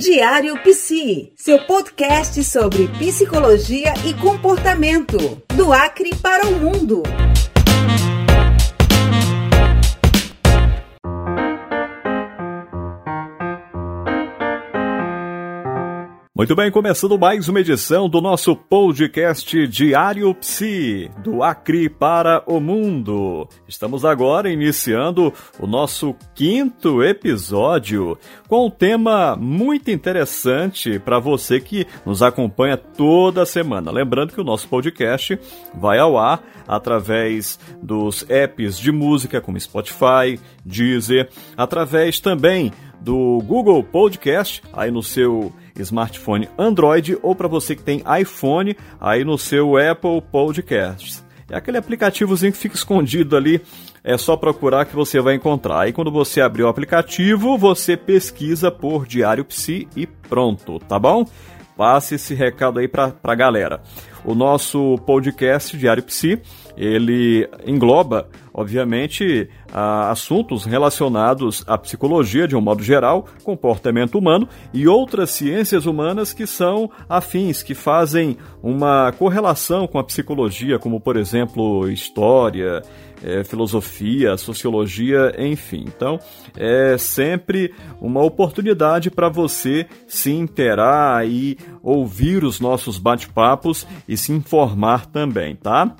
Diário Psi, seu podcast sobre psicologia e comportamento, do Acre para o mundo. Muito bem, começando mais uma edição do nosso podcast Diário Psi, do Acre para o Mundo. Estamos agora iniciando o nosso quinto episódio com um tema muito interessante para você que nos acompanha toda semana. Lembrando que o nosso podcast vai ao ar através dos apps de música como Spotify, Deezer, através também do Google Podcast, aí no seu smartphone Android ou para você que tem iPhone, aí no seu Apple Podcasts. É aquele aplicativozinho que fica escondido ali, é só procurar que você vai encontrar. Aí quando você abrir o aplicativo, você pesquisa por Diário Psi e pronto, tá bom? Passe esse recado aí para a galera. O nosso podcast Diário Psi, ele engloba, obviamente, assuntos relacionados à psicologia de um modo geral, comportamento humano e outras ciências humanas que são afins, que fazem uma correlação com a psicologia, como por exemplo história, é, filosofia, sociologia, enfim. Então, é sempre uma oportunidade para você se interar e ouvir os nossos bate-papos e se informar também, tá?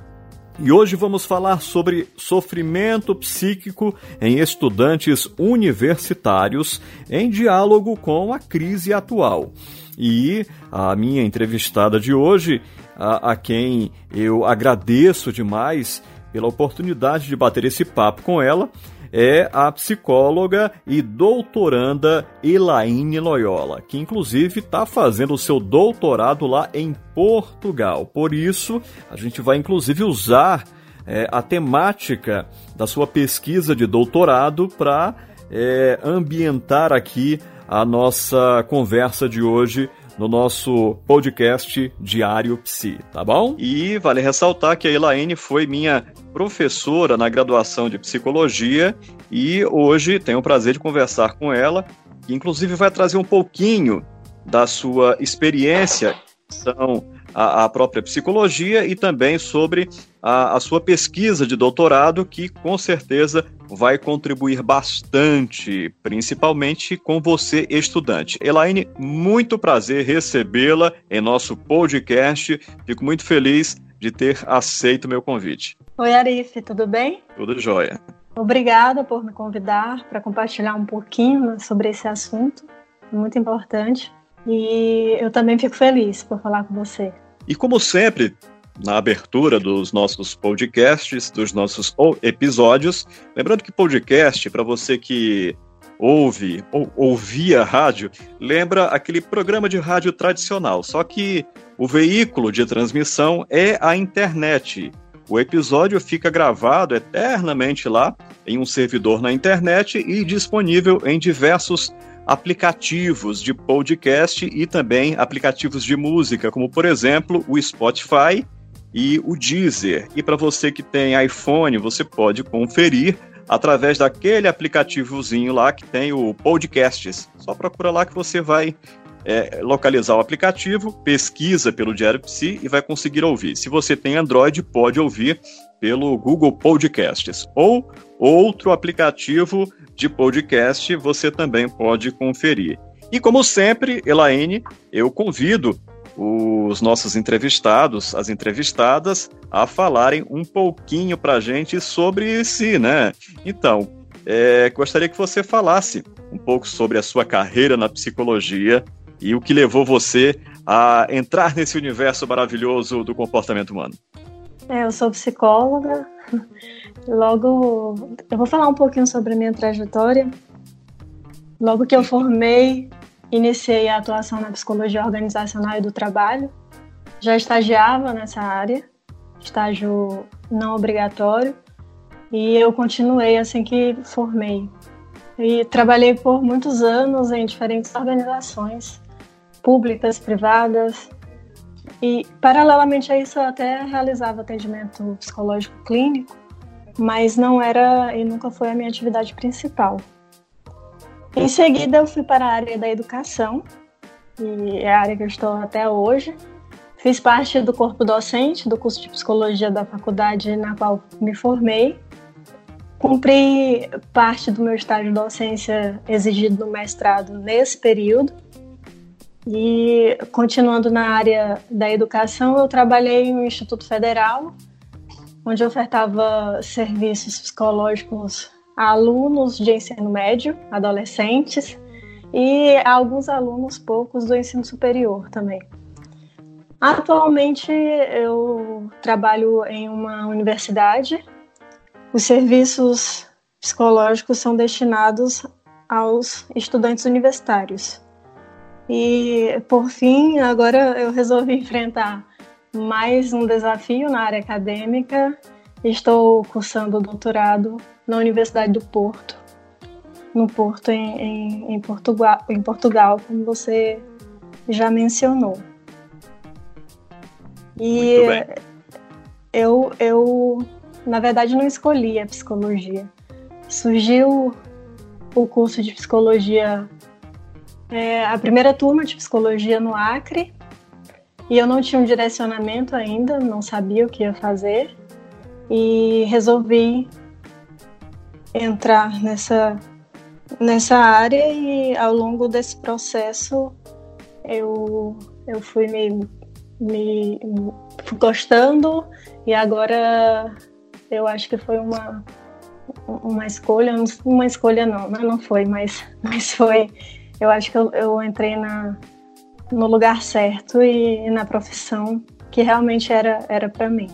E hoje vamos falar sobre sofrimento psíquico em estudantes universitários em diálogo com a crise atual. E a minha entrevistada de hoje, a, a quem eu agradeço demais pela oportunidade de bater esse papo com ela, é a psicóloga e doutoranda Elaine Loyola, que inclusive está fazendo o seu doutorado lá em Portugal. Por isso, a gente vai inclusive usar é, a temática da sua pesquisa de doutorado para é, ambientar aqui a nossa conversa de hoje no nosso podcast Diário Psi, tá bom? E vale ressaltar que a Elaine foi minha professora na graduação de psicologia e hoje tenho o prazer de conversar com ela, que inclusive vai trazer um pouquinho da sua experiência são a, a, própria psicologia e também sobre a, a, sua pesquisa de doutorado, que com certeza vai contribuir bastante, principalmente com você, estudante. Elaine, muito prazer recebê-la em nosso podcast. Fico muito feliz de ter aceito o meu convite. Oi, Arife, tudo bem? Tudo jóia. Obrigada por me convidar para compartilhar um pouquinho sobre esse assunto, muito importante. E eu também fico feliz por falar com você. E como sempre, na abertura dos nossos podcasts, dos nossos episódios, lembrando que podcast, para você que ouve ou ouvia rádio, lembra aquele programa de rádio tradicional, só que o veículo de transmissão é a internet. O episódio fica gravado eternamente lá em um servidor na internet e disponível em diversos aplicativos de podcast e também aplicativos de música, como por exemplo o Spotify e o Deezer. E para você que tem iPhone, você pode conferir através daquele aplicativozinho lá que tem o Podcasts. Só procura lá que você vai é, localizar o aplicativo, pesquisa pelo Diário Psi e vai conseguir ouvir. Se você tem Android, pode ouvir pelo Google Podcasts ou outro aplicativo de podcast você também pode conferir. E como sempre, Elaine, eu convido os nossos entrevistados, as entrevistadas, a falarem um pouquinho para a gente sobre si, né? Então, é, gostaria que você falasse um pouco sobre a sua carreira na psicologia e o que levou você a entrar nesse universo maravilhoso do comportamento humano. É, eu sou psicóloga. Logo, eu vou falar um pouquinho sobre a minha trajetória. Logo que eu formei, iniciei a atuação na psicologia organizacional e do trabalho. Já estagiava nessa área, estágio não obrigatório, e eu continuei assim que formei. E trabalhei por muitos anos em diferentes organizações, públicas, privadas, e, paralelamente a isso, eu até realizava atendimento psicológico clínico, mas não era e nunca foi a minha atividade principal. Em seguida, eu fui para a área da educação, e é a área que eu estou até hoje. Fiz parte do corpo docente do curso de psicologia da faculdade na qual me formei. Cumpri parte do meu estágio de docência exigido no mestrado nesse período. E continuando na área da educação, eu trabalhei no Instituto Federal, onde ofertava serviços psicológicos a alunos de ensino médio, adolescentes e a alguns alunos poucos do ensino superior também. Atualmente eu trabalho em uma universidade. Os serviços psicológicos são destinados aos estudantes universitários. E por fim, agora eu resolvi enfrentar mais um desafio na área acadêmica. Estou cursando doutorado na Universidade do Porto, no Porto em, em, em Portugal, em Portugal, como você já mencionou. E eu, eu, na verdade, não escolhi a psicologia. Surgiu o curso de psicologia, é, a primeira turma de psicologia no Acre, e eu não tinha um direcionamento ainda, não sabia o que ia fazer, e resolvi entrar nessa, nessa área e ao longo desse processo eu, eu fui me me, gostando. E agora eu acho que foi uma uma escolha, uma escolha não, não foi, mas, mas foi, eu acho que eu, eu entrei na, no lugar certo e, na profissão que realmente era era para mim.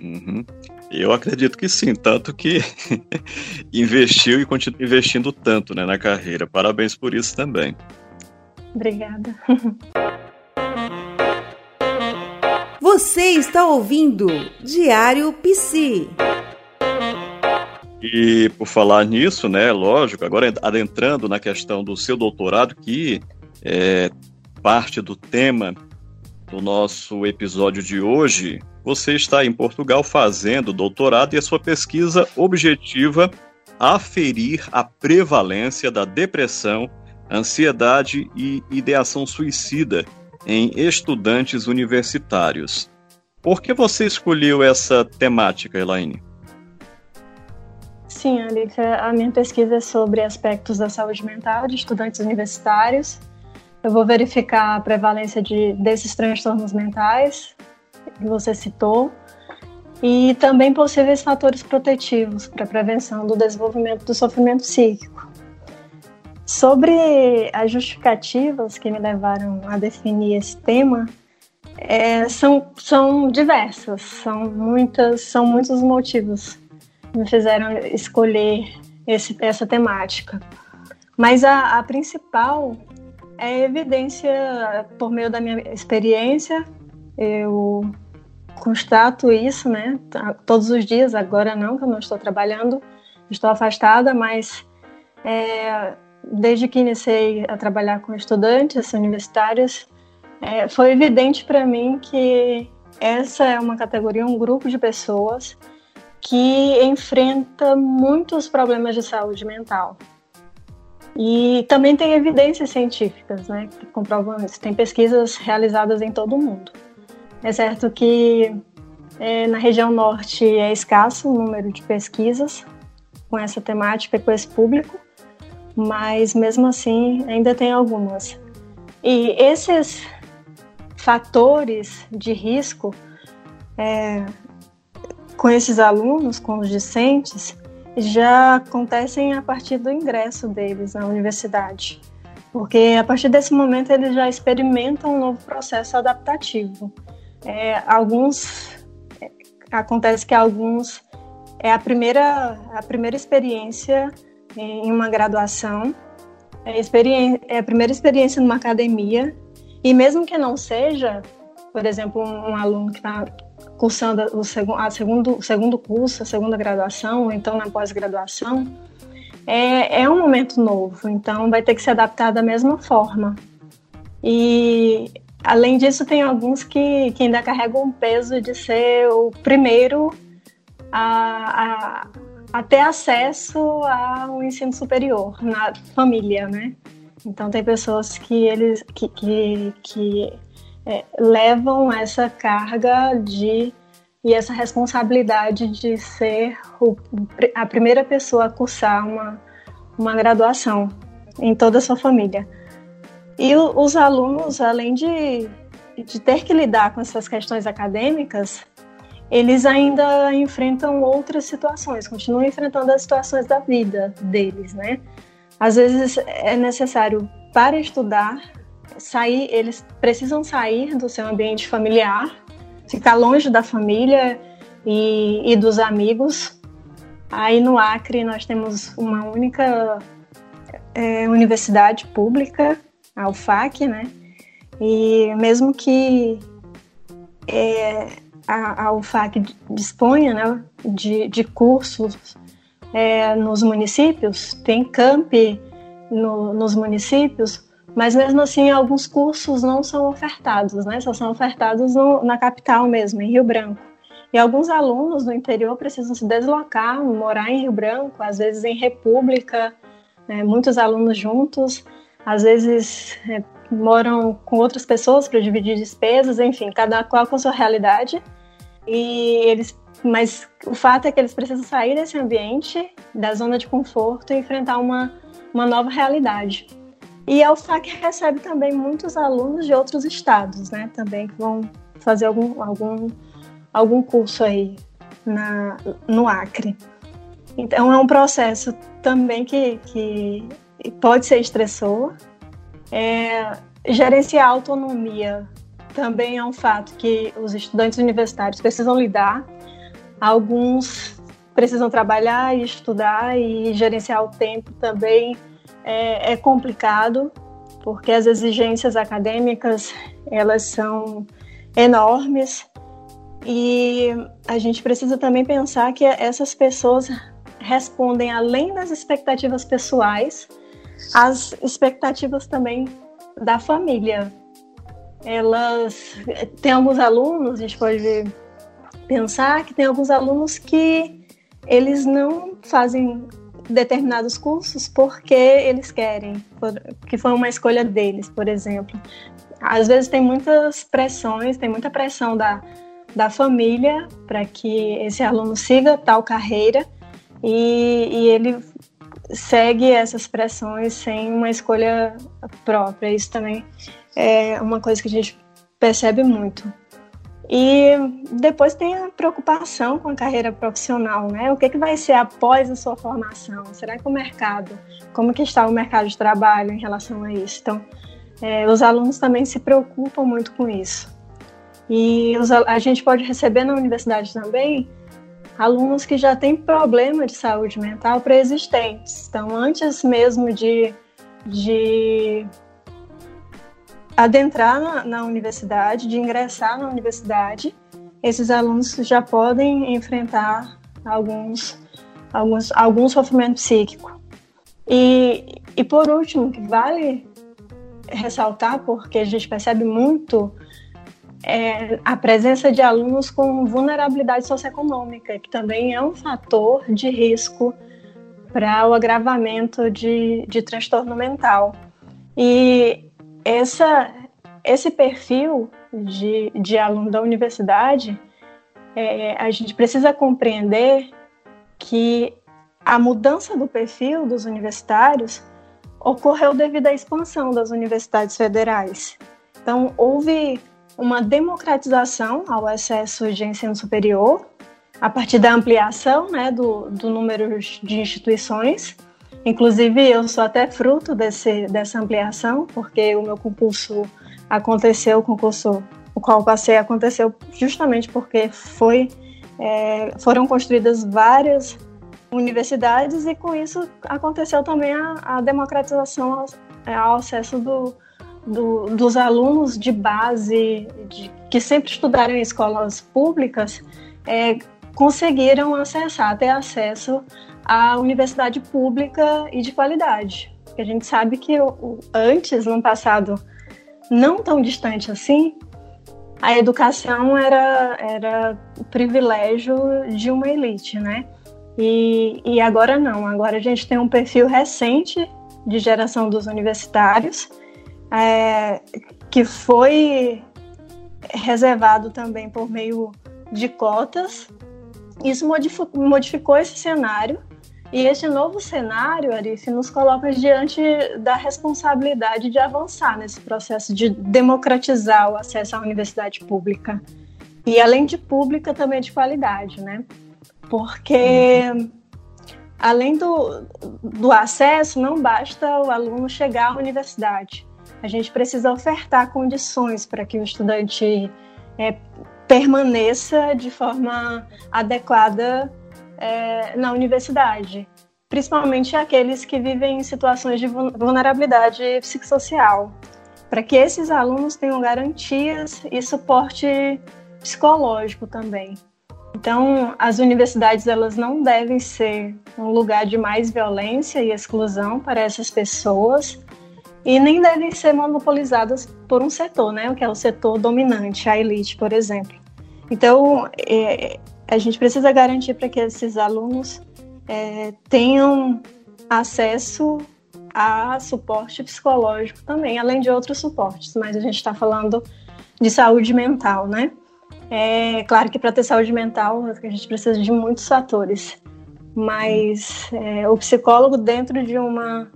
Uhum. Eu acredito que sim, tanto que investiu e continua investindo tanto né, na carreira. Parabéns por isso também. Obrigada. Você está ouvindo Diário Psi. E por falar nisso, né, lógico, agora adentrando na questão do seu doutorado, que é parte do tema do nosso episódio de hoje, você está em Portugal fazendo doutorado e a sua pesquisa objetiva aferir a prevalência da depressão, ansiedade e ideação suicida em estudantes universitários. Por que você escolheu essa temática, Elaine? Sim, Alicia, a minha pesquisa é sobre aspectos da saúde mental de estudantes universitários. Eu vou verificar a prevalência de, desses transtornos mentais que você citou e também possíveis fatores protetivos para prevenção do desenvolvimento do sofrimento psíquico. Sobre as justificativas que me levaram a definir esse tema, é, são, são diversas, são muitas, são muitos motivos que me fizeram escolher esse, essa temática. Mas a, a principal é evidência por meio da minha experiência. Eu constato isso, né? Todos os dias, agora não, que eu não estou trabalhando, estou afastada, mas é, desde que iniciei a trabalhar com estudantes universitários, é, foi evidente para mim que essa é uma categoria, um grupo de pessoas que enfrenta muitos problemas de saúde mental. E também tem evidências científicas, né, que comprovam isso. Tem pesquisas realizadas em todo o mundo. É certo que é, na região norte é escasso o número de pesquisas com essa temática com esse público, mas mesmo assim ainda tem algumas. E esses fatores de risco é, com esses alunos, com os discentes, já acontecem a partir do ingresso deles na universidade. Porque a partir desse momento eles já experimentam um novo processo adaptativo. É, alguns é, acontece que alguns é a primeira a primeira experiência em uma graduação, é, é a primeira experiência numa academia, e mesmo que não seja, por exemplo, um, um aluno que está cursando o, seg a segundo, o segundo curso, a segunda graduação, ou então na pós-graduação, é, é um momento novo, então vai ter que se adaptar da mesma forma. E além disso, tem alguns que, que ainda carregam o peso de ser o primeiro a, a, a ter acesso ao ensino superior na família, né? Então tem pessoas que eles que, que, que é, levam essa carga de e essa responsabilidade de ser o, a primeira pessoa a cursar uma, uma graduação em toda a sua família. E os alunos, além de, de ter que lidar com essas questões acadêmicas, eles ainda enfrentam outras situações, continuam enfrentando as situações da vida deles, né? Às vezes é necessário para estudar sair, eles precisam sair do seu ambiente familiar, ficar longe da família e, e dos amigos. Aí no Acre nós temos uma única é, universidade pública, a UFAC, né? E mesmo que é, a, a UFAC disponha né, de, de cursos é, nos municípios, tem campi no, nos municípios, mas mesmo assim alguns cursos não são ofertados, né? Só são ofertados no, na capital mesmo, em Rio Branco. E alguns alunos do interior precisam se deslocar, morar em Rio Branco, às vezes em República, né? muitos alunos juntos, às vezes é, moram com outras pessoas para dividir despesas, enfim, cada qual com sua realidade. E eles, mas o fato é que eles precisam sair desse ambiente, da zona de conforto e enfrentar uma, uma nova realidade. E a UFAC recebe também muitos alunos de outros estados, né? Também que vão fazer algum, algum, algum curso aí na, no Acre. Então é um processo também que, que pode ser estressor. É, gerenciar a autonomia também é um fato que os estudantes universitários precisam lidar. Alguns precisam trabalhar e estudar e gerenciar o tempo também é, é complicado, porque as exigências acadêmicas elas são enormes e a gente precisa também pensar que essas pessoas respondem além das expectativas pessoais, às expectativas também da família. Elas tem alguns alunos, a gente pode pensar que tem alguns alunos que eles não fazem determinados cursos porque eles querem, que foi uma escolha deles, por exemplo. Às vezes tem muitas pressões, tem muita pressão da, da família para que esse aluno siga tal carreira e, e ele segue essas pressões sem uma escolha própria. Isso também é uma coisa que a gente percebe muito. E depois tem a preocupação com a carreira profissional, né? O que, que vai ser após a sua formação? Será que o mercado, como que está o mercado de trabalho em relação a isso? Então, é, os alunos também se preocupam muito com isso. E os, a gente pode receber na universidade também alunos que já têm problema de saúde mental pré-existentes. Então, antes mesmo de, de adentrar na, na universidade, de ingressar na universidade, esses alunos já podem enfrentar alguns, alguns, algum sofrimento psíquico. E, e por último, que vale ressaltar, porque a gente percebe muito é, a presença de alunos com vulnerabilidade socioeconômica, que também é um fator de risco para o agravamento de, de transtorno mental. E essa, esse perfil de, de aluno da universidade, é, a gente precisa compreender que a mudança do perfil dos universitários ocorreu devido à expansão das universidades federais. Então, houve uma democratização ao acesso de ensino superior, a partir da ampliação né, do, do número de instituições Inclusive, eu sou até fruto desse, dessa ampliação, porque o meu concurso aconteceu, o concurso o qual passei aconteceu justamente porque foi, é, foram construídas várias universidades e com isso aconteceu também a, a democratização ao, ao acesso do, do, dos alunos de base, de, que sempre estudaram em escolas públicas, é, conseguiram acessar, ter acesso a universidade pública e de qualidade. Porque a gente sabe que antes, no passado não tão distante assim, a educação era, era privilégio de uma elite, né? E, e agora não, agora a gente tem um perfil recente de geração dos universitários, é, que foi reservado também por meio de cotas. Isso modificou esse cenário e este novo cenário, Arice, nos coloca diante da responsabilidade de avançar nesse processo de democratizar o acesso à universidade pública. E além de pública, também de qualidade, né? Porque além do, do acesso, não basta o aluno chegar à universidade. A gente precisa ofertar condições para que o estudante é, permaneça de forma adequada é, na universidade, principalmente aqueles que vivem em situações de vulnerabilidade psicossocial, para que esses alunos tenham garantias e suporte psicológico também. Então, as universidades elas não devem ser um lugar de mais violência e exclusão para essas pessoas e nem devem ser monopolizadas por um setor, né, o que é o setor dominante, a elite, por exemplo. Então, é, a gente precisa garantir para que esses alunos é, tenham acesso a suporte psicológico também, além de outros suportes, mas a gente está falando de saúde mental, né? É claro que para ter saúde mental a gente precisa de muitos fatores, mas é, o psicólogo dentro de uma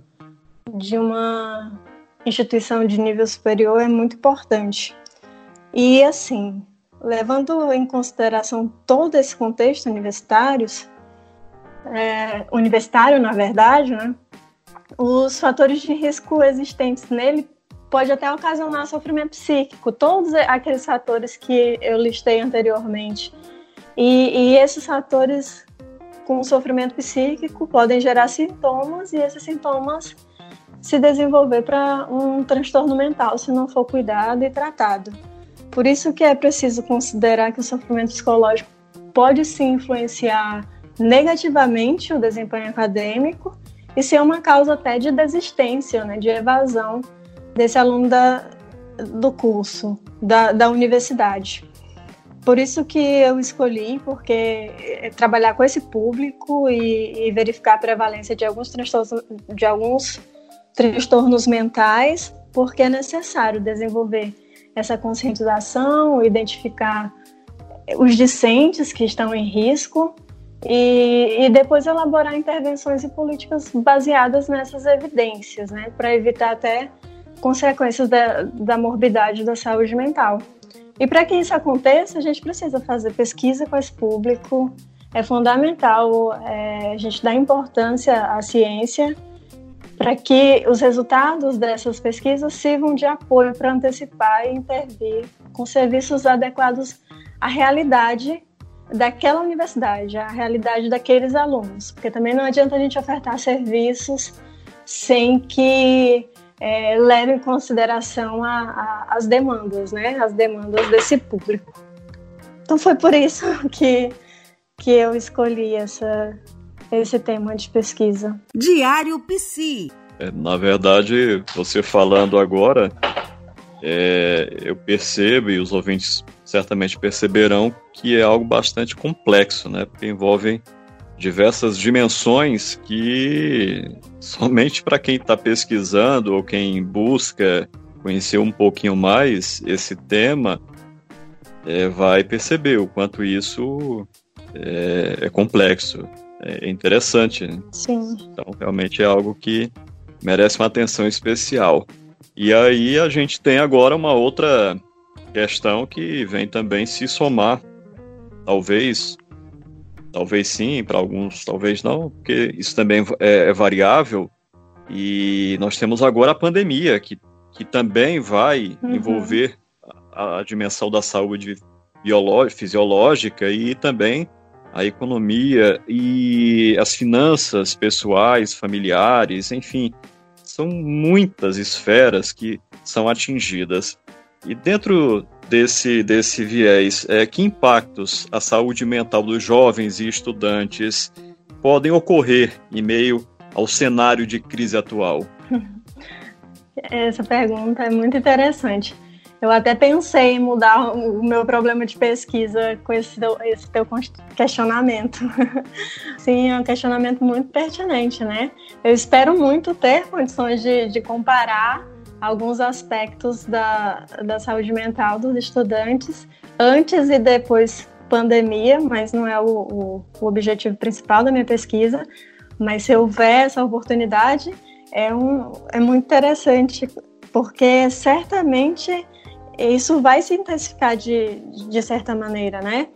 de uma instituição de nível superior é muito importante. E assim, levando em consideração todo esse contexto universitário, é, universitário, na verdade, né, os fatores de risco existentes nele pode até ocasionar sofrimento psíquico, todos aqueles fatores que eu listei anteriormente. E, e esses fatores com sofrimento psíquico podem gerar sintomas e esses sintomas se desenvolver para um transtorno mental se não for cuidado e tratado. Por isso que é preciso considerar que o sofrimento psicológico pode sim influenciar negativamente o desempenho acadêmico e ser uma causa até de desistência, né, de evasão desse aluno da, do curso, da, da universidade. Por isso que eu escolhi, porque é trabalhar com esse público e, e verificar a prevalência de alguns transtornos, de alguns transtornos mentais, porque é necessário desenvolver essa conscientização, identificar os discentes que estão em risco e, e depois elaborar intervenções e políticas baseadas nessas evidências, né, para evitar até consequências da, da morbidade da saúde mental. E para que isso aconteça, a gente precisa fazer pesquisa com esse público. É fundamental é, a gente dar importância à ciência para que os resultados dessas pesquisas sirvam de apoio para antecipar e intervir com serviços adequados à realidade daquela universidade, à realidade daqueles alunos, porque também não adianta a gente ofertar serviços sem que é, leve em consideração a, a, as demandas, né, as demandas desse público. Então foi por isso que, que eu escolhi essa, esse tema de pesquisa. Diário Psi. É, na verdade, você falando agora, é, eu percebo, e os ouvintes certamente perceberão, que é algo bastante complexo, né? Porque envolve diversas dimensões que somente para quem está pesquisando ou quem busca conhecer um pouquinho mais esse tema é, vai perceber o quanto isso é, é complexo é interessante. Né? Sim. Então, realmente é algo que merece uma atenção especial. E aí a gente tem agora uma outra questão que vem também se somar, talvez, talvez sim, para alguns talvez não, porque isso também é, é variável. E nós temos agora a pandemia, que, que também vai uhum. envolver a, a dimensão da saúde fisiológica e também a economia e as finanças pessoais, familiares, enfim, são muitas esferas que são atingidas. E dentro desse, desse viés, é, que impactos a saúde mental dos jovens e estudantes podem ocorrer em meio ao cenário de crise atual? Essa pergunta é muito interessante. Eu até pensei em mudar o meu problema de pesquisa com esse teu, esse teu questionamento. Sim, é um questionamento muito pertinente, né? Eu espero muito ter condições de, de comparar alguns aspectos da, da saúde mental dos estudantes antes e depois pandemia, mas não é o, o, o objetivo principal da minha pesquisa. Mas se houver essa oportunidade, é, um, é muito interessante, porque certamente isso vai se intensificar de, de certa maneira, né?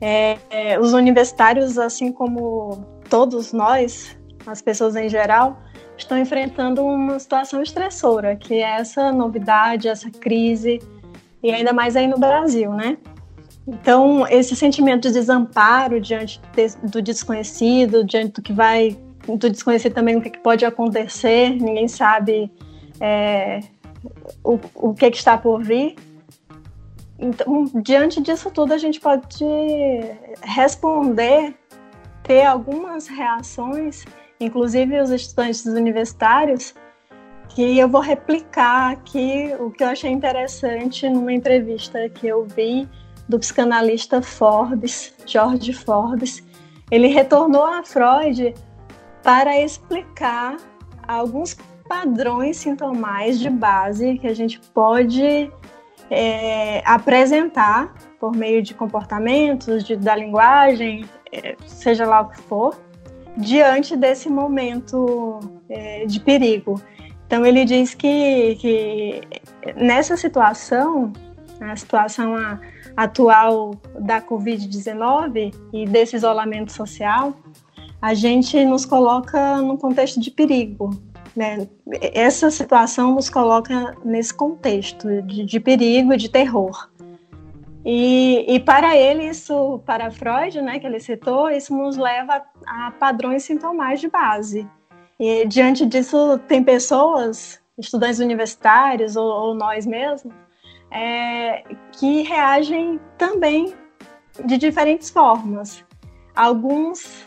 É, é, os universitários, assim como todos nós, as pessoas em geral, estão enfrentando uma situação estressora, que é essa novidade, essa crise, e ainda mais aí no Brasil, né? Então, esse sentimento de desamparo diante do desconhecido, diante do que vai, do desconhecido também o que pode acontecer, ninguém sabe é, o, o que, que está por vir. Então, diante disso tudo, a gente pode responder, ter algumas reações, inclusive os estudantes universitários, que eu vou replicar aqui o que eu achei interessante numa entrevista que eu vi do psicanalista Forbes, George Forbes. Ele retornou a Freud para explicar alguns padrões sintomais de base que a gente pode é, apresentar por meio de comportamentos, de, da linguagem, é, seja lá o que for, diante desse momento é, de perigo. Então ele diz que, que nessa situação, a situação atual da Covid-19 e desse isolamento social, a gente nos coloca num contexto de perigo, né? Essa situação nos coloca nesse contexto de, de perigo e de terror. E, e, para ele, isso, para Freud, né, que ele citou, isso nos leva a padrões sintomais de base. E diante disso, tem pessoas, estudantes universitários ou, ou nós mesmos, é, que reagem também de diferentes formas. Alguns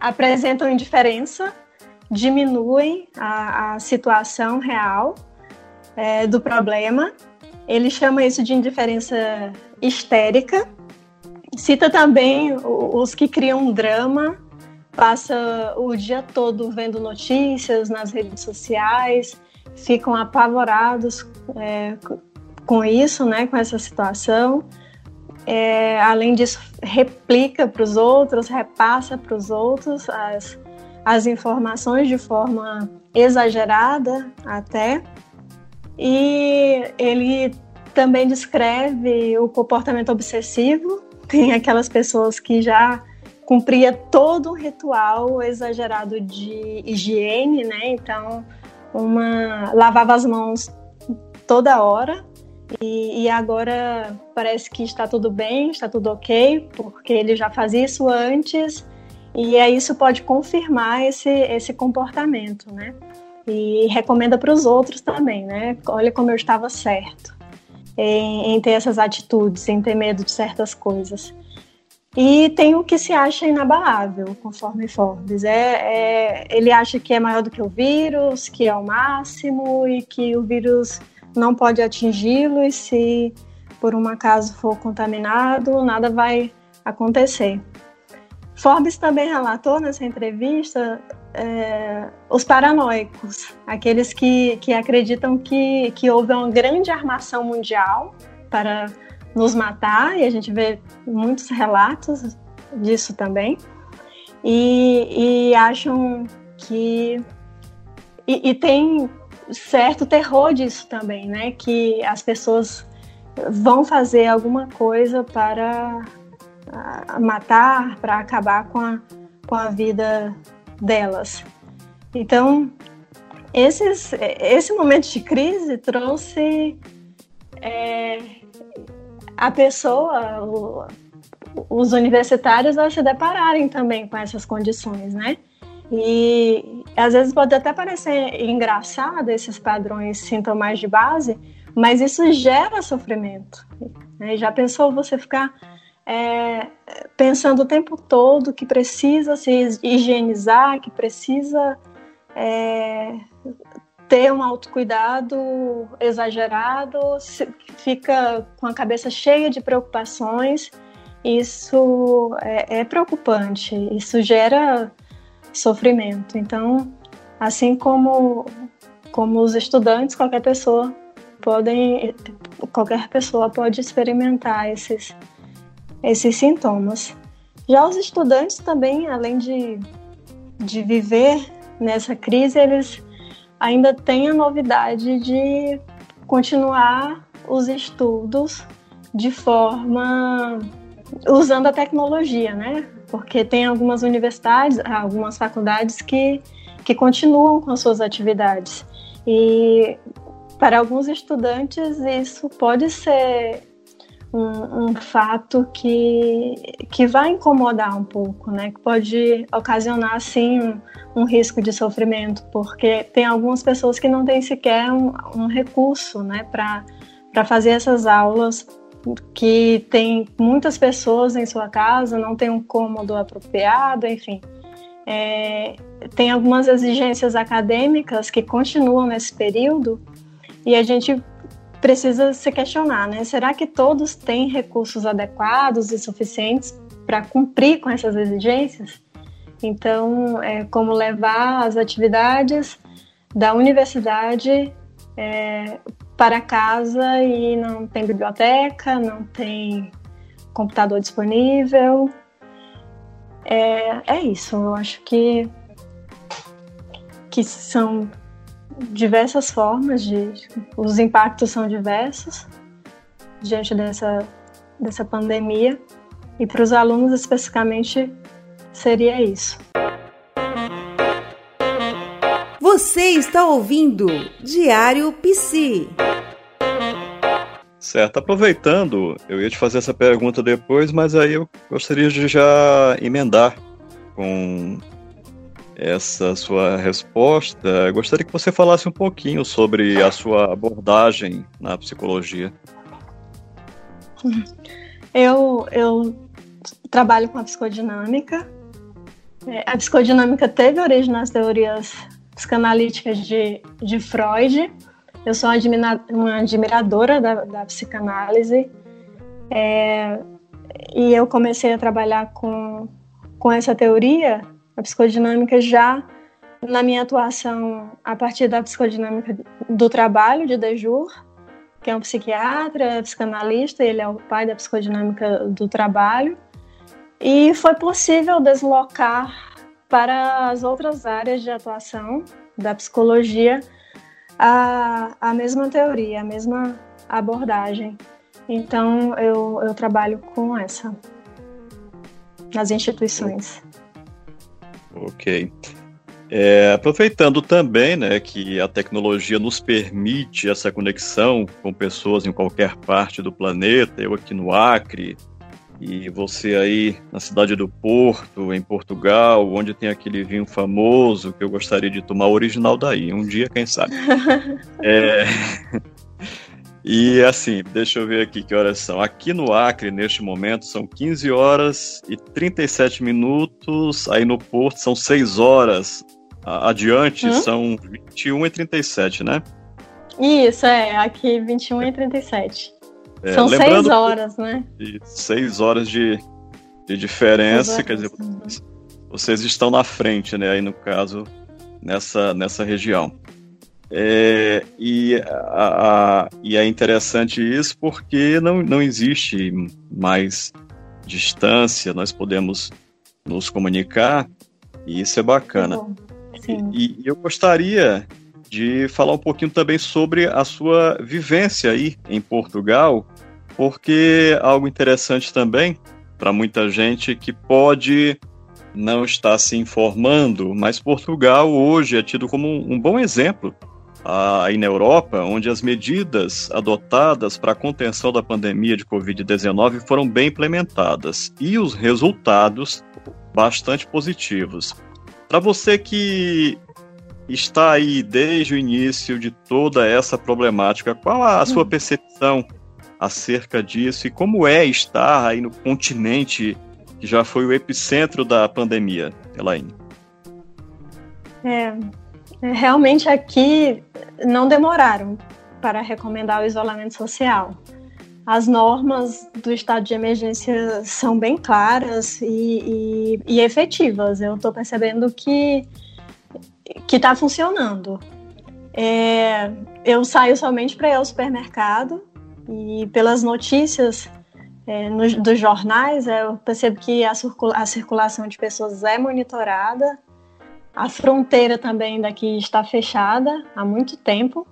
apresentam indiferença diminuem a, a situação real é, do problema. Ele chama isso de indiferença histérica. Cita também os que criam drama, passa o dia todo vendo notícias nas redes sociais, ficam apavorados é, com isso, né, com essa situação. É, além disso, replica para os outros, repassa para os outros as, as informações de forma exagerada até. E ele também descreve o comportamento obsessivo. Tem aquelas pessoas que já cumpria todo um ritual exagerado de higiene, né? Então, uma lavava as mãos toda hora e, e, agora parece que está tudo bem, está tudo ok, porque ele já fazia isso antes e aí isso pode confirmar esse, esse comportamento, né? E recomenda para os outros também, né? Olha como eu estava certo em, em, ter essas atitudes, em ter medo de certas coisas. E tem o que se acha inabalável, conforme Forbes. É, é, ele acha que é maior do que o vírus, que é o máximo e que o vírus não pode atingi-lo e se por um acaso for contaminado, nada vai acontecer. Forbes também relatou nessa entrevista é, os paranoicos, aqueles que, que acreditam que, que houve uma grande armação mundial para nos matar, e a gente vê muitos relatos disso também, e, e acham que. E, e tem certo terror disso também, né? Que as pessoas vão fazer alguma coisa para matar, para acabar com a, com a vida delas. Então, esses, esse momento de crise trouxe é, a pessoa, o, os universitários, a se depararem também com essas condições, né? E às vezes pode até parecer engraçado esses padrões sintomais de base, mas isso gera sofrimento. Né? Já pensou você ficar é, pensando o tempo todo que precisa se higienizar, que precisa é, ter um autocuidado exagerado, fica com a cabeça cheia de preocupações. Isso é, é preocupante, isso gera sofrimento. Então, assim como, como os estudantes, qualquer pessoa podem, qualquer pessoa pode experimentar esses, esses sintomas. Já os estudantes também, além de, de viver nessa crise, eles ainda têm a novidade de continuar os estudos de forma usando a tecnologia, né? Porque tem algumas universidades, algumas faculdades que, que continuam com as suas atividades. E para alguns estudantes isso pode ser um, um, fato que, que vai incomodar um pouco, né? Que pode ocasionar, assim, um, um risco de sofrimento, porque tem algumas pessoas que não têm sequer um, um recurso, né? Para fazer essas aulas que tem muitas pessoas em sua casa, não tem um cômodo apropriado, enfim. É, tem algumas exigências acadêmicas que continuam nesse período e a gente precisa se questionar, né? Será que todos têm recursos adequados e suficientes para cumprir com essas exigências? Então, é como levar as atividades da universidade é, para casa e não tem biblioteca, não tem computador disponível. É, é isso, eu acho que, que são diversas formas de. Os impactos são diversos diante dessa, dessa pandemia. E para os alunos especificamente seria isso. Você está ouvindo Diário Psi. Certo, aproveitando, eu ia te fazer essa pergunta depois, mas aí eu gostaria de já emendar com essa sua resposta. Gostaria que você falasse um pouquinho sobre a sua abordagem na psicologia. Eu, eu trabalho com a psicodinâmica. É, a psicodinâmica teve origem nas teorias psicanalíticas de, de Freud. Eu sou uma admiradora da, da psicanálise. É, e eu comecei a trabalhar com, com essa teoria a psicodinâmica já na minha atuação a partir da psicodinâmica do trabalho de Dejour, que é um psiquiatra, psicanalista, ele é o pai da psicodinâmica do trabalho. E foi possível deslocar para as outras áreas de atuação da psicologia a, a mesma teoria, a mesma abordagem. Então eu, eu trabalho com essa nas instituições. Ok. É, aproveitando também né, que a tecnologia nos permite essa conexão com pessoas em qualquer parte do planeta, eu aqui no Acre, e você aí na cidade do Porto, em Portugal, onde tem aquele vinho famoso que eu gostaria de tomar original daí, um dia, quem sabe. é... E assim, deixa eu ver aqui que horas são. Aqui no Acre, neste momento, são 15 horas e 37 minutos. Aí no Porto são 6 horas. Adiante hum? são 21 e 37, né? Isso, é. Aqui 21 e 37. É, são 6 horas, né? 6 horas de, de diferença. Quer dizer, vocês estão na frente, né? Aí no caso, nessa, nessa região. É, e, a, a, e é interessante isso porque não, não existe mais distância, nós podemos nos comunicar e isso é bacana. E, e, eu gostaria de falar um pouquinho também sobre a sua vivência aí em Portugal, porque algo interessante também para muita gente que pode não estar se informando, mas Portugal hoje é tido como um, um bom exemplo aí na Europa, onde as medidas adotadas para a contenção da pandemia de Covid-19 foram bem implementadas e os resultados bastante positivos. Para você que está aí desde o início de toda essa problemática, qual a sua hum. percepção acerca disso e como é estar aí no continente que já foi o epicentro da pandemia, Elaine? É, É, realmente aqui não demoraram para recomendar o isolamento social. As normas do estado de emergência são bem claras e, e, e efetivas. Eu estou percebendo que que está funcionando. É, eu saio somente para ir ao supermercado e pelas notícias é, dos jornais eu percebo que a, circula, a circulação de pessoas é monitorada. A fronteira também daqui está fechada há muito tempo.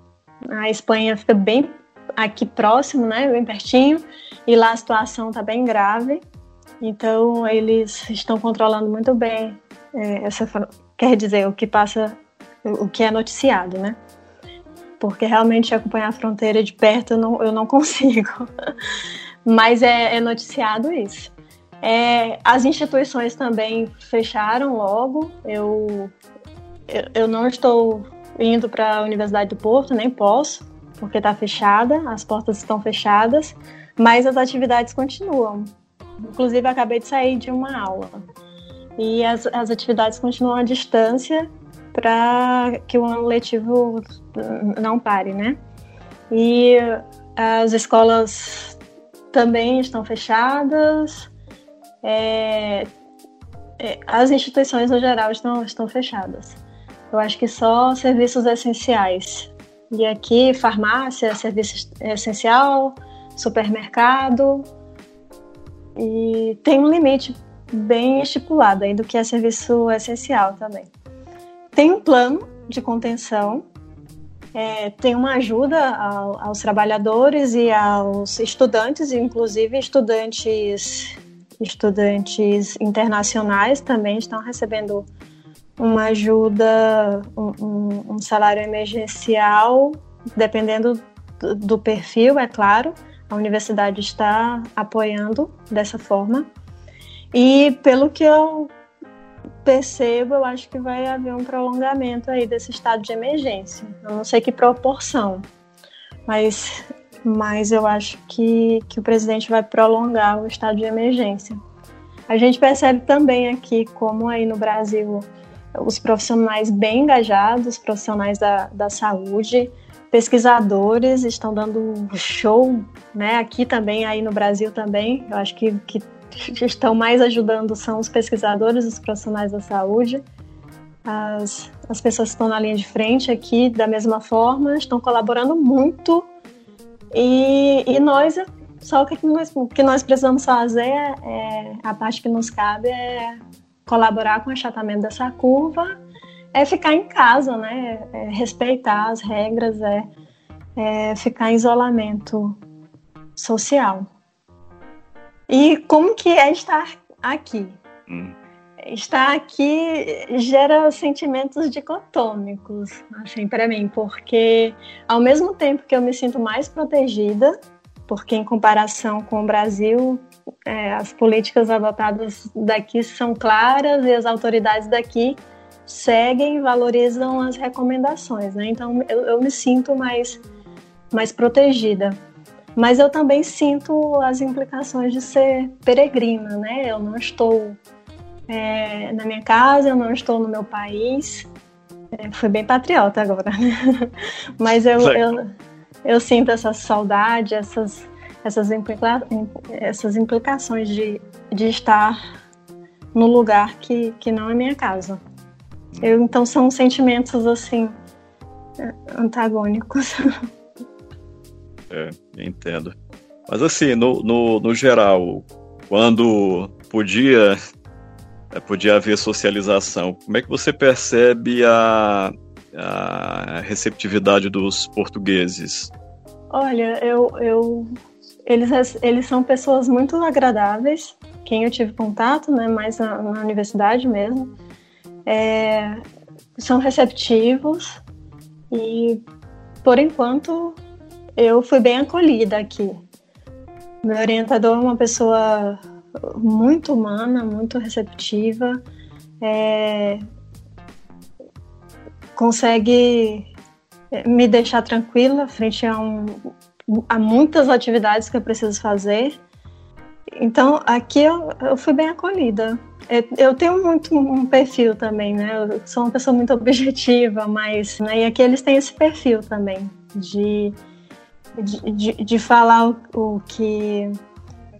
A Espanha fica bem aqui próximo, né, bem pertinho, e lá a situação está bem grave. Então eles estão controlando muito bem é, essa, quer dizer, o que passa, o que é noticiado, né? Porque realmente acompanhar a fronteira de perto eu não, eu não consigo. Mas é, é noticiado isso. É, as instituições também fecharam logo. Eu, eu, eu não estou indo para a Universidade do Porto, nem posso, porque está fechada, as portas estão fechadas, mas as atividades continuam. Inclusive, acabei de sair de uma aula. E as, as atividades continuam à distância para que o ano letivo não pare, né? E as escolas também estão fechadas, é, é, as instituições no geral estão, estão fechadas. Eu acho que só serviços essenciais. E aqui, farmácia, serviço essencial, supermercado. E tem um limite bem estipulado aí do que é serviço essencial também. Tem um plano de contenção, é, tem uma ajuda ao, aos trabalhadores e aos estudantes, inclusive estudantes, estudantes internacionais também estão recebendo uma ajuda, um, um salário emergencial, dependendo do, do perfil, é claro. A universidade está apoiando dessa forma. E pelo que eu percebo, eu acho que vai haver um prolongamento aí desse estado de emergência. Eu não sei que proporção, mas, mas eu acho que, que o presidente vai prolongar o estado de emergência. A gente percebe também aqui como aí no Brasil os profissionais bem engajados, profissionais da, da saúde, pesquisadores estão dando show, né? Aqui também, aí no Brasil também. Eu acho que, que estão mais ajudando são os pesquisadores, os profissionais da saúde, as, as pessoas que estão na linha de frente aqui, da mesma forma, estão colaborando muito. E, e nós, só o que nós, o que nós precisamos fazer, é, é, a parte que nos cabe é colaborar com o achatamento dessa curva, é ficar em casa, né? É respeitar as regras, é, é ficar em isolamento social. E como que é estar aqui? Hum. Estar aqui gera sentimentos dicotômicos, assim, para mim, porque ao mesmo tempo que eu me sinto mais protegida, porque em comparação com o Brasil, é, as políticas adotadas daqui são claras e as autoridades daqui seguem e valorizam as recomendações, né? Então eu, eu me sinto mais, mais protegida. Mas eu também sinto as implicações de ser peregrina, né? Eu não estou é, na minha casa, eu não estou no meu país. É, foi bem patriota agora? Mas eu, eu, eu, sinto essa saudade, essas, essas, implica essas implicações de, de estar no lugar que, que não é minha casa. Eu, então são sentimentos assim antagônicos. É, entendo. Mas assim, no, no, no geral, quando podia, podia haver socialização, como é que você percebe a, a receptividade dos portugueses? Olha, eu, eu eles, eles são pessoas muito agradáveis, quem eu tive contato, né, mais na, na universidade mesmo, é, são receptivos e, por enquanto, eu fui bem acolhida aqui. Meu orientador é uma pessoa muito humana, muito receptiva, é, consegue é, me deixar tranquila frente a, um, a muitas atividades que eu preciso fazer então, aqui eu, eu fui bem acolhida. É, eu tenho muito um perfil também, né? Eu sou uma pessoa muito objetiva, mas né? e aqui eles têm esse perfil também de, de, de, de falar o, o que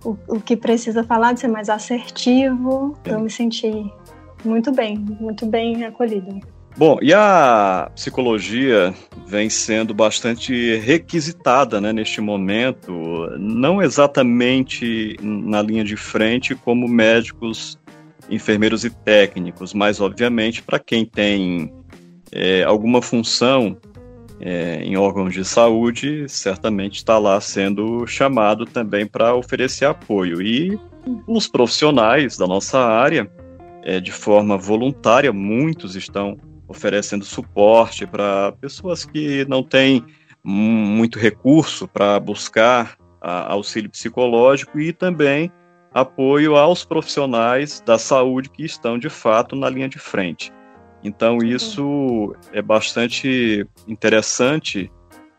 o, o, que precisa falar, de ser mais assertivo. Eu me senti muito bem, muito bem acolhida. Bom, e a psicologia vem sendo bastante requisitada né, neste momento, não exatamente na linha de frente como médicos, enfermeiros e técnicos, mas obviamente para quem tem é, alguma função é, em órgãos de saúde, certamente está lá sendo chamado também para oferecer apoio. E os profissionais da nossa área, é, de forma voluntária, muitos estão oferecendo suporte para pessoas que não têm muito recurso para buscar auxílio psicológico e também apoio aos profissionais da saúde que estão de fato na linha de frente. Então isso é bastante interessante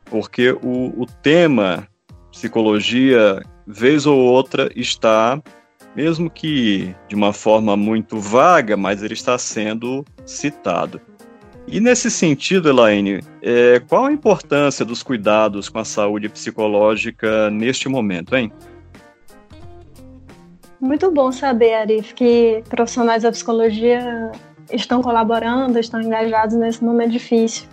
porque o, o tema psicologia vez ou outra está mesmo que de uma forma muito vaga, mas ele está sendo citado. E nesse sentido, Elaine, é, qual a importância dos cuidados com a saúde psicológica neste momento, hein? Muito bom saber, Arif, que profissionais da psicologia estão colaborando, estão engajados nesse momento difícil.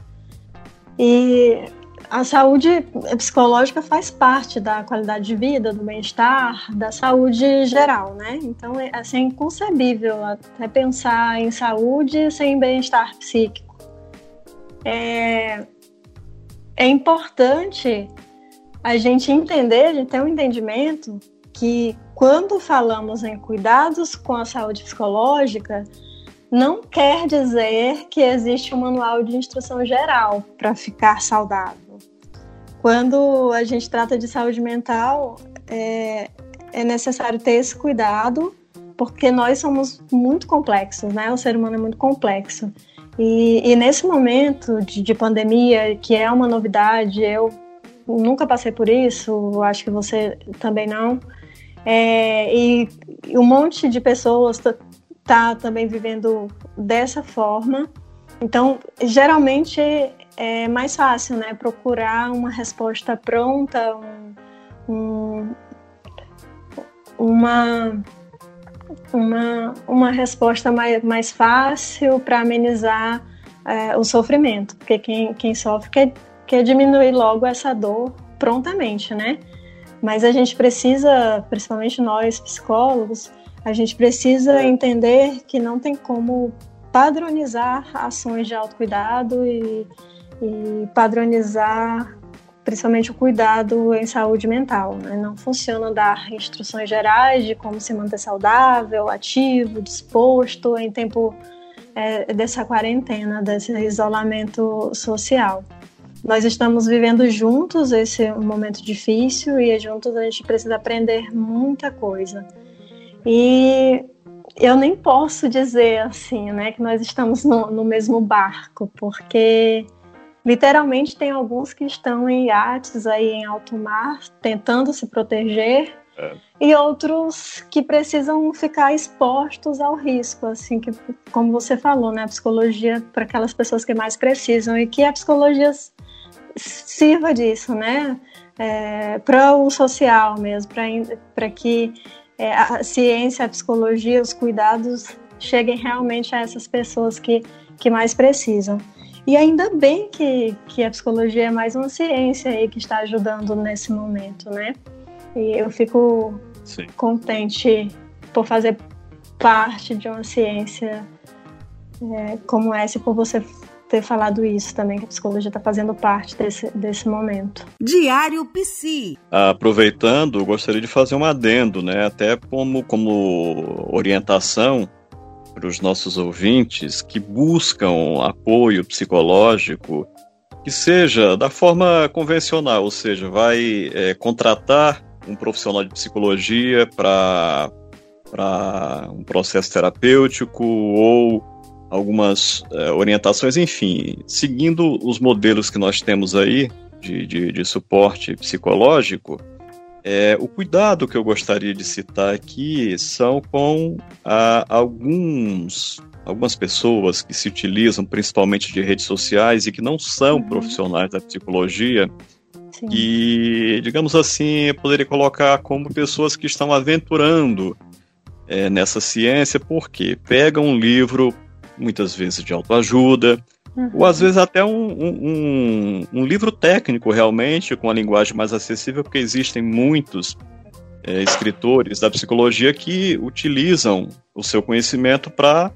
E a saúde psicológica faz parte da qualidade de vida, do bem-estar, da saúde geral, né? Então é assim, inconcebível até pensar em saúde sem bem-estar psíquico é, é importante a gente entender, a gente ter um entendimento que quando falamos em cuidados com a saúde psicológica, não quer dizer que existe um manual de instrução geral para ficar saudável. Quando a gente trata de saúde mental, é, é necessário ter esse cuidado, porque nós somos muito complexos, né? O ser humano é muito complexo. E, e nesse momento de, de, pandemia, que é uma novidade, eu nunca passei por isso, acho que você também não. É, e, e, um monte de pessoas tá, tá também vivendo dessa forma. Então, geralmente é mais fácil, né? Procurar uma resposta pronta, um, um, uma uma, uma resposta mais, mais fácil para amenizar é, o sofrimento, porque quem, quem sofre quer, quer diminuir logo essa dor prontamente, né? Mas a gente precisa, principalmente nós psicólogos, a gente precisa entender que não tem como padronizar ações de autocuidado e, e padronizar principalmente o cuidado em saúde mental. Né? Não funciona dar instruções gerais de como se manter saudável, ativo, disposto em tempo é, dessa quarentena, desse isolamento social. Nós estamos vivendo juntos esse momento difícil e juntos a gente precisa aprender muita coisa. E eu nem posso dizer assim, né, que nós estamos no, no mesmo barco, porque Literalmente tem alguns que estão em iates aí em alto mar, tentando se proteger, é. e outros que precisam ficar expostos ao risco, assim que, como você falou, né, a psicologia para aquelas pessoas que mais precisam e que a psicologia sirva disso, né, é, para o social mesmo, para que é, a ciência, a psicologia, os cuidados cheguem realmente a essas pessoas que, que mais precisam. E ainda bem que, que a psicologia é mais uma ciência aí que está ajudando nesse momento, né? E eu fico Sim. contente por fazer parte de uma ciência é, como essa e por você ter falado isso também, que a psicologia está fazendo parte desse, desse momento. Diário Psi. Aproveitando, gostaria de fazer um adendo, né? Até como, como orientação para os nossos ouvintes que buscam apoio psicológico, que seja da forma convencional, ou seja, vai é, contratar um profissional de psicologia para um processo terapêutico ou algumas é, orientações, enfim, seguindo os modelos que nós temos aí de, de, de suporte psicológico, É, o cuidado que eu gostaria de citar aqui são com ah, alguns algumas pessoas que se utilizam principalmente de redes sociais e que não são uhum. profissionais da psicologia Sim. e, digamos assim, eu poderia colocar como pessoas que estão aventurando é, nessa ciência porque pegam um livro, muitas vezes de autoajuda, uhum. ou às vezes até um, um, um, livro técnico realmente, com a linguagem mais acessível, porque existem muitos é, escritores da psicologia que utilizam o seu conhecimento para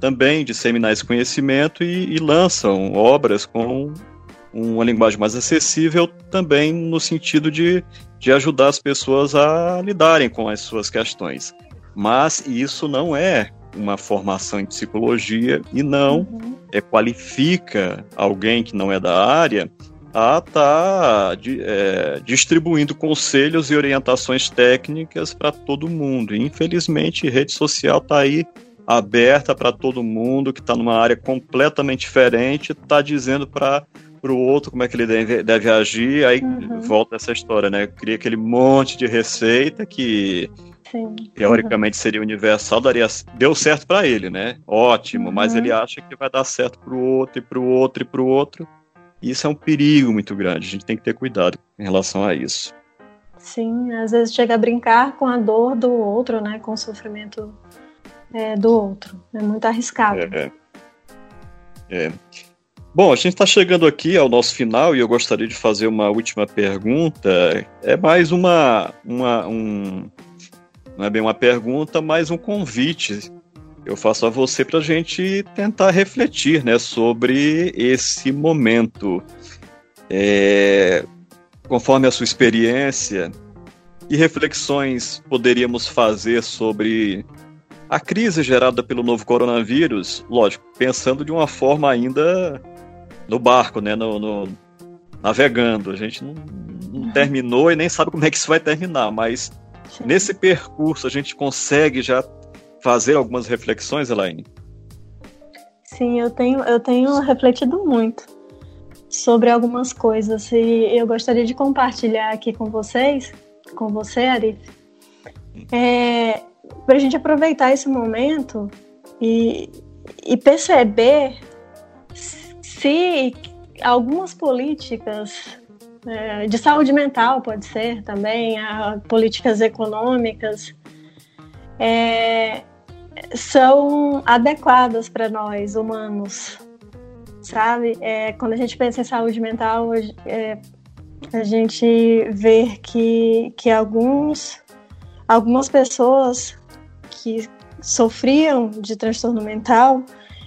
também disseminar esse conhecimento e, e lançam obras com uma linguagem mais acessível também no sentido de, de ajudar as pessoas a lidarem com as suas questões. Mas isso não é uma formação em psicologia e não uhum. é, qualifica alguém que não é da área a estar tá, é, distribuindo conselhos e orientações técnicas para todo mundo. E, infelizmente, rede social está aí aberta para todo mundo que está numa área completamente diferente, está dizendo para o outro como é que ele deve, deve agir, aí uhum. volta essa história, né? Cria aquele monte de receita que Sim. teoricamente seria universal, daria, deu certo para ele, né? Ótimo, uhum. mas ele acha que vai dar certo para o outro e para o outro e para o outro. E isso é um perigo muito grande. A gente tem que ter cuidado em relação a isso. Sim, às vezes chega a brincar com a dor do outro, né? Com o sofrimento é, do outro. É muito arriscado. É. é. Bom, a gente está chegando aqui ao nosso final e eu gostaria de fazer uma última pergunta. É mais uma, uma um, não é bem uma pergunta, mas um convite. Eu faço a você para a gente tentar refletir, né, sobre esse momento. É, conforme a sua experiência, que reflexões poderíamos fazer sobre a crise gerada pelo novo coronavírus, lógico, pensando de uma forma ainda no barco, né, no, no navegando. A gente não, não, terminou e nem sabe como é que isso vai terminar, mas Sim. nesse percurso a gente consegue já fazer algumas reflexões, Elaine? Sim, eu tenho, eu tenho refletido muito sobre algumas coisas e eu gostaria de compartilhar aqui com vocês, com você, Arif, é, para a gente aproveitar esse momento e, e perceber se algumas políticas é, de saúde mental pode ser também, a, políticas econômicas é, são adequadas para nós humanos, sabe? É, quando a gente pensa em saúde mental, é, a gente vê que, que alguns, algumas pessoas que sofriam de transtorno mental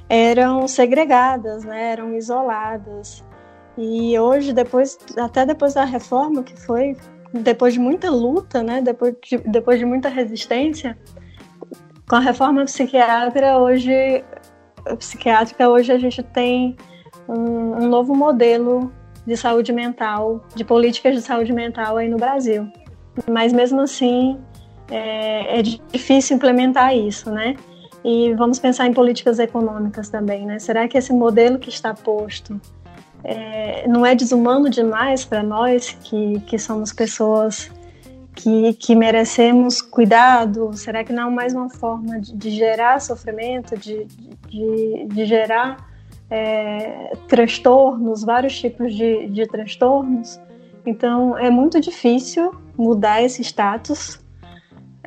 eram segregadas, né, eram isoladas. E hoje, depois, até depois da reforma, que foi depois de muita luta, né, depois de, depois de muita resistência, com a reforma psiquiátrica hoje, psiquiátrica, hoje a gente tem um, um novo modelo de saúde mental, de políticas de saúde mental aí no Brasil. Mas mesmo assim, é, é difícil implementar isso, né? E vamos pensar em políticas econômicas também, né? Será que esse modelo que está posto é, não é desumano demais para nós que, que somos pessoas que, que merecemos cuidado? Será que não é mais uma forma de, de gerar sofrimento, de, de, de gerar é, transtornos, vários tipos de, de transtornos? Então é muito difícil mudar esse status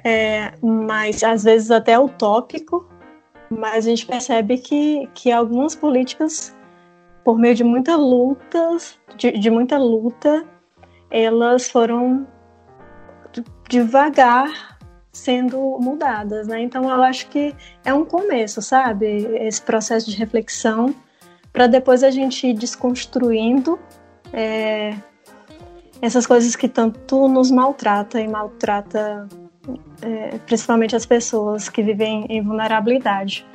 é, mas às vezes até utópico, mas a gente percebe que, que algumas políticas, por meio de muita luta, de, de muita luta, elas foram devagar sendo mudadas, né? Então eu acho que é um começo, sabe? Esse processo de reflexão para depois a gente ir desconstruindo é, essas coisas que tanto nos maltrata e maltrata é, principalmente as pessoas que vivem em vulnerabilidade.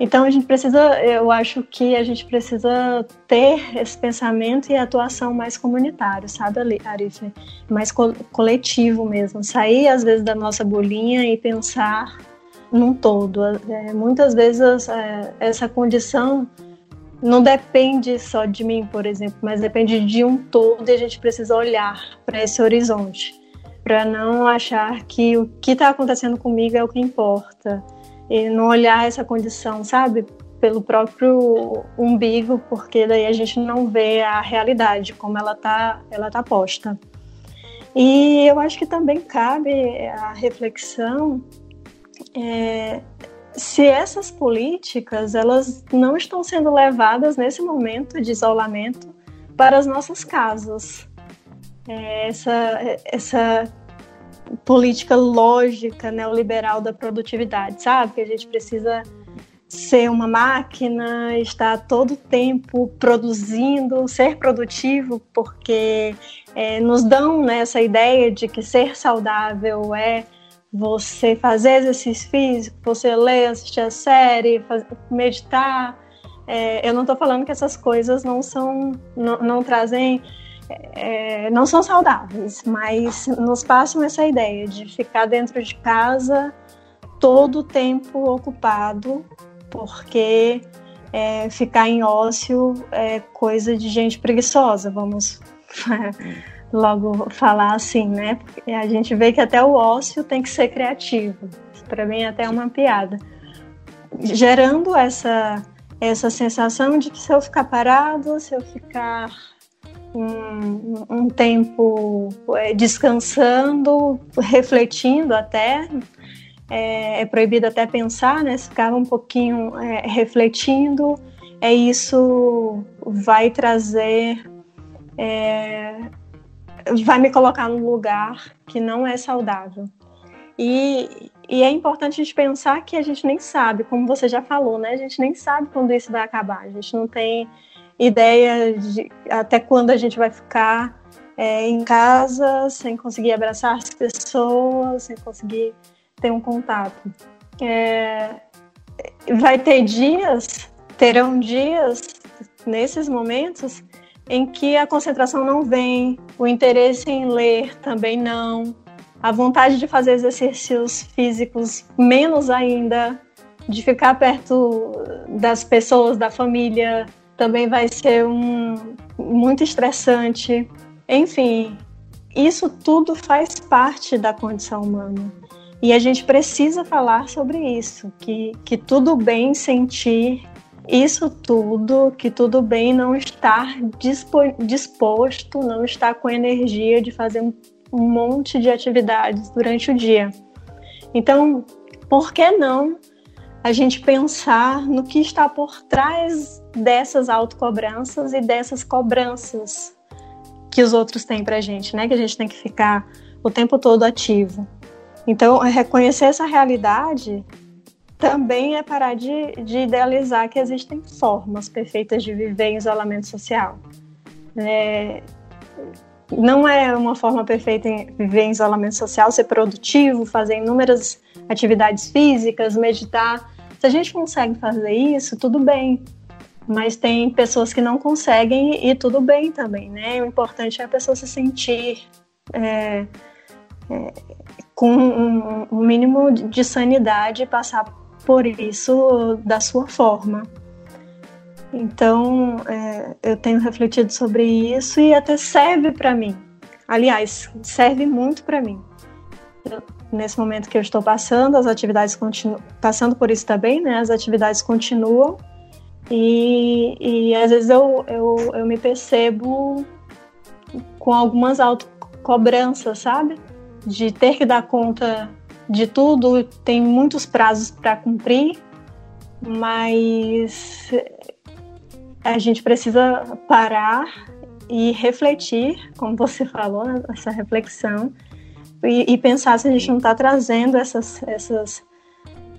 Então a gente precisa, eu acho que a gente precisa ter esse pensamento e atuação mais comunitário, sabe, Arif? Mais co coletivo mesmo. Sair às vezes da nossa bolinha e pensar num todo. É, muitas vezes é, essa condição não depende só de mim, por exemplo, mas depende de um todo e a gente precisa olhar para esse horizonte para não achar que o que está acontecendo comigo é o que importa e não olhar essa condição, sabe, pelo próprio umbigo, porque daí a gente não vê a realidade como ela tá, ela tá posta. E eu acho que também cabe a reflexão é, se essas políticas elas não estão sendo levadas nesse momento de isolamento para as nossas casas. É, essa, essa política lógica neoliberal da produtividade, sabe? Que a gente precisa ser uma máquina, estar todo tempo produzindo, ser produtivo, porque é, nos dão né, essa ideia de que ser saudável é você fazer exercício físico, você ler, assistir a série, fazer, meditar. É, eu não estou falando que essas coisas não são, não, não trazem é, não são saudáveis, mas nos passam essa ideia de ficar dentro de casa todo o tempo ocupado, porque é, ficar em ócio é coisa de gente preguiçosa, vamos logo falar assim, né? Porque a gente vê que até o ócio tem que ser criativo. Para mim, é até uma piada. Gerando essa, essa sensação de que se eu ficar parado, se eu ficar um, um tempo é, descansando, refletindo até. É, é, proibido até pensar, né? Ficar um pouquinho é, refletindo, é isso vai trazer, é, vai me colocar num lugar que não é saudável. E, e é importante a gente pensar que a gente nem sabe, como você já falou, né? A gente nem sabe quando isso vai acabar. A gente não tem ideia de até quando a gente vai ficar é, em casa sem conseguir abraçar as pessoas, sem conseguir ter um contato. É, vai ter dias, terão dias nesses momentos em que a concentração não vem, o interesse em ler também não, a vontade de fazer exercícios físicos menos ainda, de ficar perto das pessoas, da família, também vai ser um, muito estressante. Enfim, isso tudo faz parte da condição humana. E a gente precisa falar sobre isso, que, que tudo bem sentir isso tudo, que tudo bem não estar dispo, disposto, não estar com energia de fazer um monte de atividades durante o dia. Então, por que não a gente pensar no que está por trás dessas autocobranças e dessas cobranças que os outros têm pra gente, né? Que a gente tem que ficar o tempo todo ativo. Então, reconhecer essa realidade também é parar de, de idealizar que existem formas perfeitas de viver em isolamento social. É, não é uma forma perfeita de viver em isolamento social ser produtivo, fazer inúmeras atividades físicas, meditar. Se a gente consegue fazer isso, tudo bem. Mas tem pessoas que não conseguem e tudo bem também, né? O importante é a pessoa se sentir é, é, com um, um, mínimo de sanidade e passar por isso da sua forma. Então, é, eu tenho refletido sobre isso e até serve para mim. Aliás, serve muito para mim nesse momento que eu estou passando, as atividades continuam, passando por isso também, né? As atividades continuam e, e às vezes eu, eu, eu me percebo com algumas autocobranças, sabe? De ter que dar conta de tudo, tem muitos prazos para cumprir, mas a gente precisa parar e refletir, como você falou, essa reflexão, e, e pensar se a gente não está trazendo essas, essas,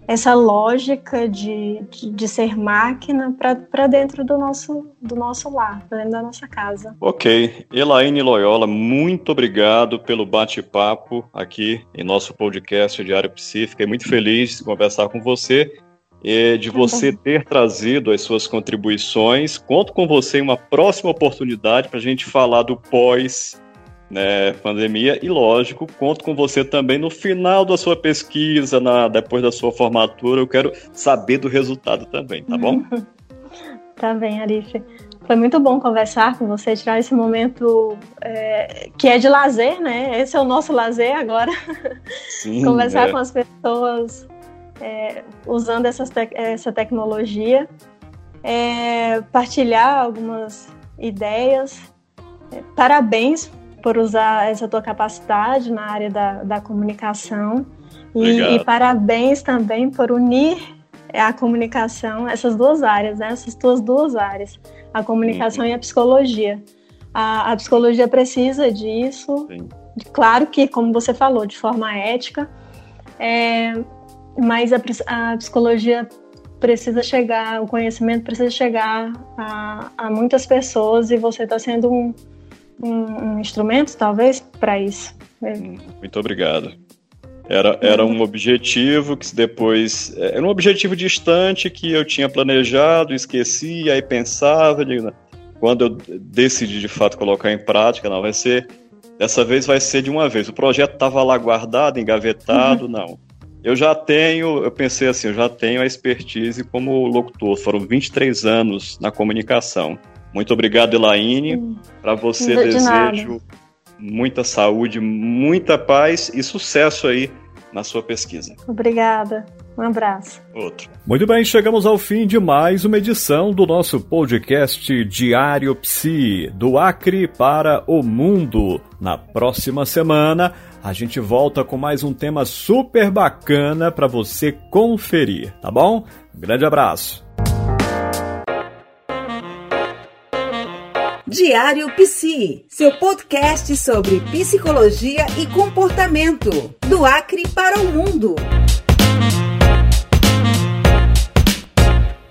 essa lógica de, de, de ser máquina para dentro do nosso, do nosso lar, para dentro da nossa casa. Ok. Elaine Loyola, muito obrigado pelo bate-papo aqui em nosso podcast Diário Psi. Fiquei muito feliz de conversar com você e de você ter trazido as suas contribuições. Conto com você em uma próxima oportunidade para a gente falar do pós né, pandemia. E lógico, conto com você também no final da sua pesquisa, na, depois da sua formatura. Eu quero saber do resultado também, tá bom? tá bem, Arife. Foi muito bom conversar com você, tirar esse momento é, que é de lazer, né? Esse é o nosso lazer agora. Sim, conversar é. com as pessoas é, usando essas te essa tecnologia, é, partilhar algumas ideias. É, parabéns por usar essa tua capacidade na área da, da comunicação. E, e, parabéns também por unir a comunicação, essas duas áreas, né? essas tuas duas áreas a comunicação uhum. e a psicologia. A, a psicologia precisa disso, Sim. claro que, como você falou, de forma ética, é, mas a, a, psicologia precisa chegar, o conhecimento precisa chegar a, a muitas pessoas e você está sendo um, um, um, instrumento, talvez, para isso. Hum, muito obrigado. Era, era um objetivo que depois. Era um objetivo distante que eu tinha planejado, esqueci, aí pensava. Digo, quando eu decidi de fato colocar em prática, não, vai ser. Dessa vez vai ser de uma vez. O projeto estava lá guardado, engavetado, uhum. não. Eu já tenho, eu pensei assim, eu já tenho a expertise como locutor. Foram 23 anos na comunicação. Muito obrigado, Elaine. Para você, de desejo. Nada muita saúde, muita paz e sucesso aí na sua pesquisa. Obrigada. Um abraço. Outro. Muito bem, chegamos ao fim de mais uma edição do nosso podcast Diário Psi, do Acre para o Mundo. Na próxima semana, a gente volta com mais um tema super bacana para você conferir, tá bom? Um grande abraço. Diário Psi, seu podcast sobre psicologia e comportamento, do Acre para o mundo.